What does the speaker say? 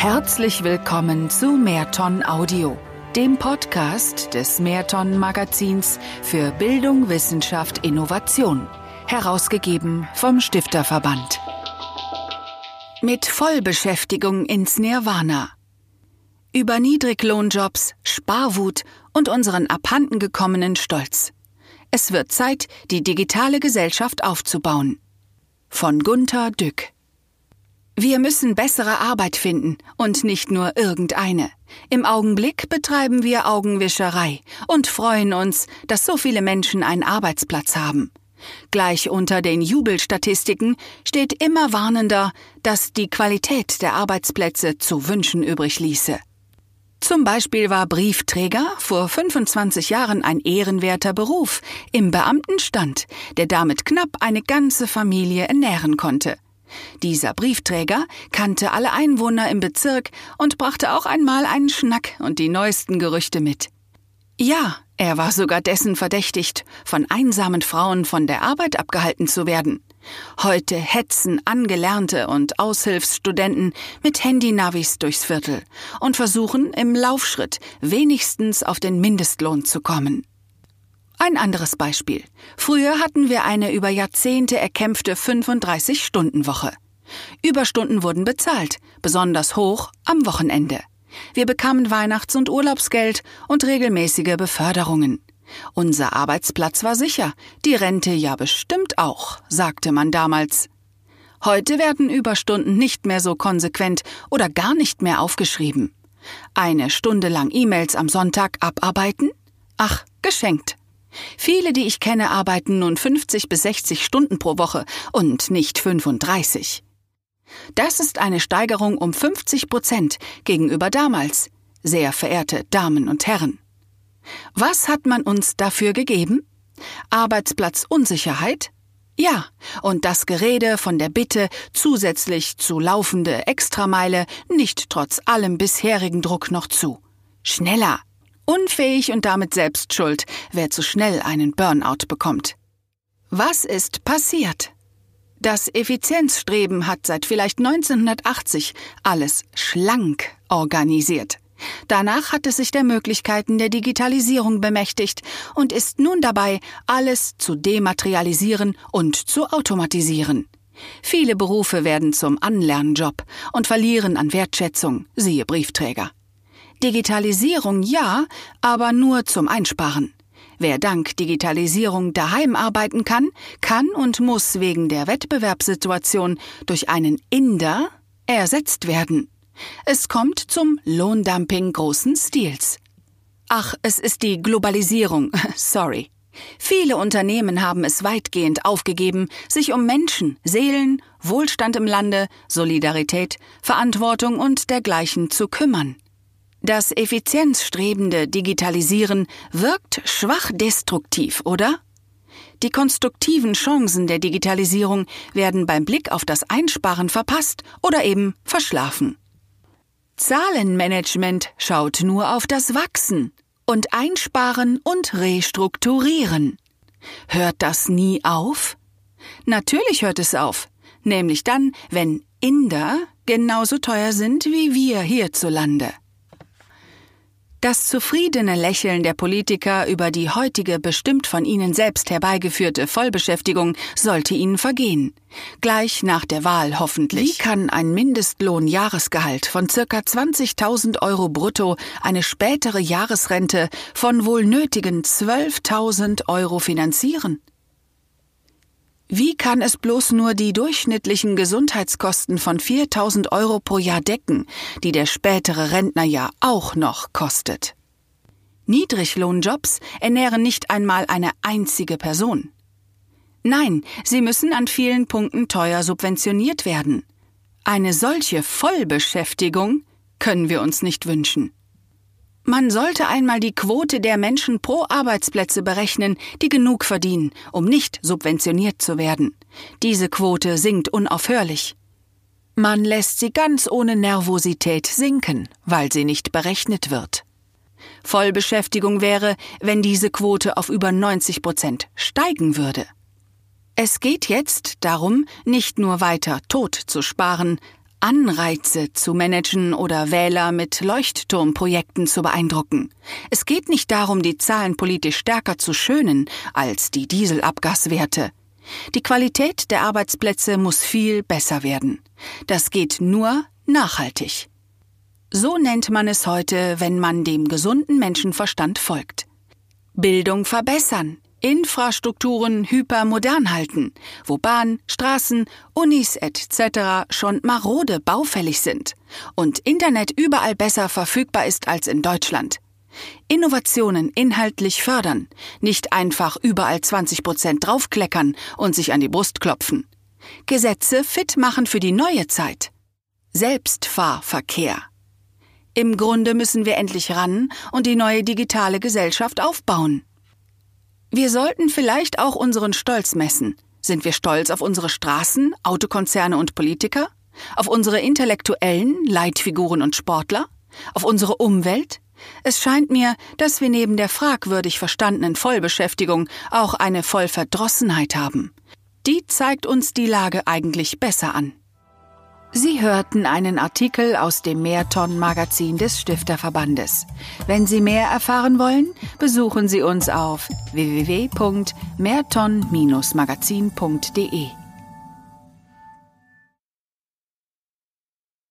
Herzlich willkommen zu Mehrton Audio, dem Podcast des Mehrton Magazins für Bildung, Wissenschaft, Innovation, herausgegeben vom Stifterverband. Mit Vollbeschäftigung ins Nirvana. Über Niedriglohnjobs, Sparwut und unseren abhanden gekommenen Stolz. Es wird Zeit, die digitale Gesellschaft aufzubauen. Von Gunther Dück. Wir müssen bessere Arbeit finden und nicht nur irgendeine. Im Augenblick betreiben wir Augenwischerei und freuen uns, dass so viele Menschen einen Arbeitsplatz haben. Gleich unter den Jubelstatistiken steht immer warnender, dass die Qualität der Arbeitsplätze zu wünschen übrig ließe. Zum Beispiel war Briefträger vor 25 Jahren ein ehrenwerter Beruf im Beamtenstand, der damit knapp eine ganze Familie ernähren konnte. Dieser Briefträger kannte alle Einwohner im Bezirk und brachte auch einmal einen Schnack und die neuesten Gerüchte mit. Ja, er war sogar dessen verdächtigt, von einsamen Frauen von der Arbeit abgehalten zu werden. Heute hetzen Angelernte und Aushilfsstudenten mit Handynavis durchs Viertel und versuchen im Laufschritt wenigstens auf den Mindestlohn zu kommen. Ein anderes Beispiel. Früher hatten wir eine über Jahrzehnte erkämpfte 35-Stunden-Woche. Überstunden wurden bezahlt, besonders hoch am Wochenende. Wir bekamen Weihnachts- und Urlaubsgeld und regelmäßige Beförderungen. Unser Arbeitsplatz war sicher, die Rente ja bestimmt auch, sagte man damals. Heute werden Überstunden nicht mehr so konsequent oder gar nicht mehr aufgeschrieben. Eine Stunde lang E-Mails am Sonntag abarbeiten? Ach, geschenkt. Viele, die ich kenne, arbeiten nun 50 bis 60 Stunden pro Woche und nicht 35. Das ist eine Steigerung um 50 Prozent gegenüber damals, sehr verehrte Damen und Herren. Was hat man uns dafür gegeben? Arbeitsplatzunsicherheit? Ja, und das Gerede von der Bitte, zusätzlich zu laufende Extrameile nicht trotz allem bisherigen Druck noch zu. Schneller, Unfähig und damit selbst schuld, wer zu schnell einen Burnout bekommt. Was ist passiert? Das Effizienzstreben hat seit vielleicht 1980 alles schlank organisiert. Danach hat es sich der Möglichkeiten der Digitalisierung bemächtigt und ist nun dabei, alles zu dematerialisieren und zu automatisieren. Viele Berufe werden zum Anlernjob und verlieren an Wertschätzung, siehe Briefträger. Digitalisierung ja, aber nur zum Einsparen. Wer dank Digitalisierung daheim arbeiten kann, kann und muss wegen der Wettbewerbssituation durch einen Inder ersetzt werden. Es kommt zum Lohndumping großen Stils. Ach, es ist die Globalisierung, sorry. Viele Unternehmen haben es weitgehend aufgegeben, sich um Menschen, Seelen, Wohlstand im Lande, Solidarität, Verantwortung und dergleichen zu kümmern. Das effizienzstrebende Digitalisieren wirkt schwach destruktiv, oder? Die konstruktiven Chancen der Digitalisierung werden beim Blick auf das Einsparen verpasst oder eben verschlafen. Zahlenmanagement schaut nur auf das Wachsen und Einsparen und Restrukturieren. Hört das nie auf? Natürlich hört es auf, nämlich dann, wenn Inder genauso teuer sind wie wir hierzulande. Das zufriedene Lächeln der Politiker über die heutige bestimmt von ihnen selbst herbeigeführte Vollbeschäftigung sollte ihnen vergehen. Gleich nach der Wahl hoffentlich. Wie kann ein Mindestlohn-Jahresgehalt von circa 20.000 Euro brutto eine spätere Jahresrente von wohl nötigen 12.000 Euro finanzieren? Wie kann es bloß nur die durchschnittlichen Gesundheitskosten von 4000 Euro pro Jahr decken, die der spätere Rentner ja auch noch kostet? Niedriglohnjobs ernähren nicht einmal eine einzige Person. Nein, sie müssen an vielen Punkten teuer subventioniert werden. Eine solche Vollbeschäftigung können wir uns nicht wünschen. Man sollte einmal die Quote der Menschen pro Arbeitsplätze berechnen, die genug verdienen, um nicht subventioniert zu werden. Diese Quote sinkt unaufhörlich. Man lässt sie ganz ohne Nervosität sinken, weil sie nicht berechnet wird. Vollbeschäftigung wäre, wenn diese Quote auf über 90 Prozent steigen würde. Es geht jetzt darum, nicht nur weiter Tod zu sparen, Anreize zu managen oder Wähler mit Leuchtturmprojekten zu beeindrucken. Es geht nicht darum, die Zahlen politisch stärker zu schönen als die Dieselabgaswerte. Die Qualität der Arbeitsplätze muss viel besser werden. Das geht nur nachhaltig. So nennt man es heute, wenn man dem gesunden Menschenverstand folgt. Bildung verbessern, Infrastrukturen hypermodern halten, wo Bahn, Straßen, Unis etc. schon marode baufällig sind und Internet überall besser verfügbar ist als in Deutschland. Innovationen inhaltlich fördern, nicht einfach überall 20 Prozent draufkleckern und sich an die Brust klopfen. Gesetze fit machen für die neue Zeit. Selbstfahrverkehr. Im Grunde müssen wir endlich ran und die neue digitale Gesellschaft aufbauen. Wir sollten vielleicht auch unseren Stolz messen. Sind wir stolz auf unsere Straßen, Autokonzerne und Politiker? Auf unsere intellektuellen Leitfiguren und Sportler? Auf unsere Umwelt? Es scheint mir, dass wir neben der fragwürdig verstandenen Vollbeschäftigung auch eine Vollverdrossenheit haben. Die zeigt uns die Lage eigentlich besser an. Sie hörten einen Artikel aus dem Mehrton-Magazin des Stifterverbandes. Wenn Sie mehr erfahren wollen, besuchen Sie uns auf www.mehrton-magazin.de.